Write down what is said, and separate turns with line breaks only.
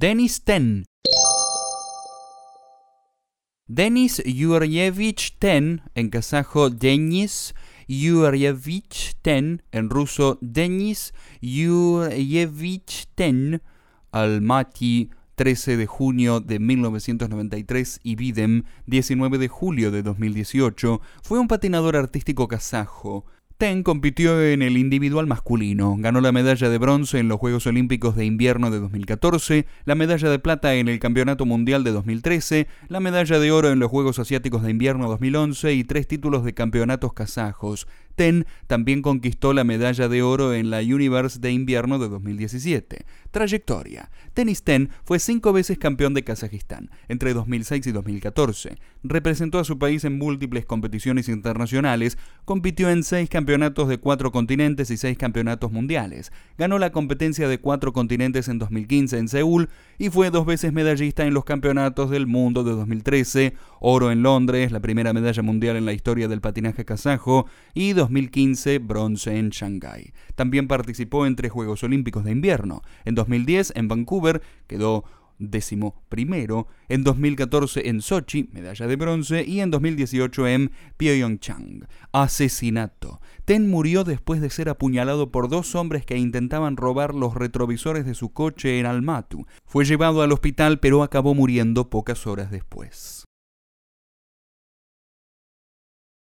Denis Ten. Denis Yurievich Ten, en kazajo Denis Yurievich Ten, en ruso Denis Yurievich Ten, Almaty 13 de junio de 1993 y Videm 19 de julio de 2018, fue un patinador artístico kazajo, Ten compitió en el individual masculino, ganó la medalla de bronce en los Juegos Olímpicos de Invierno de 2014, la medalla de plata en el Campeonato Mundial de 2013, la medalla de oro en los Juegos Asiáticos de Invierno 2011 y tres títulos de campeonatos kazajos. Ten también conquistó la medalla de oro en la Universe de Invierno de 2017. Trayectoria. Tenis Ten fue cinco veces campeón de Kazajistán entre 2006 y 2014. Representó a su país en múltiples competiciones internacionales, compitió en seis campeonatos de cuatro continentes y seis campeonatos mundiales. Ganó la competencia de cuatro continentes en 2015 en Seúl y fue dos veces medallista en los campeonatos del mundo de 2013, oro en Londres, la primera medalla mundial en la historia del patinaje kazajo, y 2015 bronce en Shanghái. También participó en tres Juegos Olímpicos de Invierno. En 2010 en Vancouver quedó décimo primero, en 2014 en Sochi, medalla de bronce, y en 2018 en Pyeongchang. Asesinato. Ten murió después de ser apuñalado por dos hombres que intentaban robar los retrovisores de su coche en Almaty. Fue llevado al hospital pero acabó muriendo pocas horas después.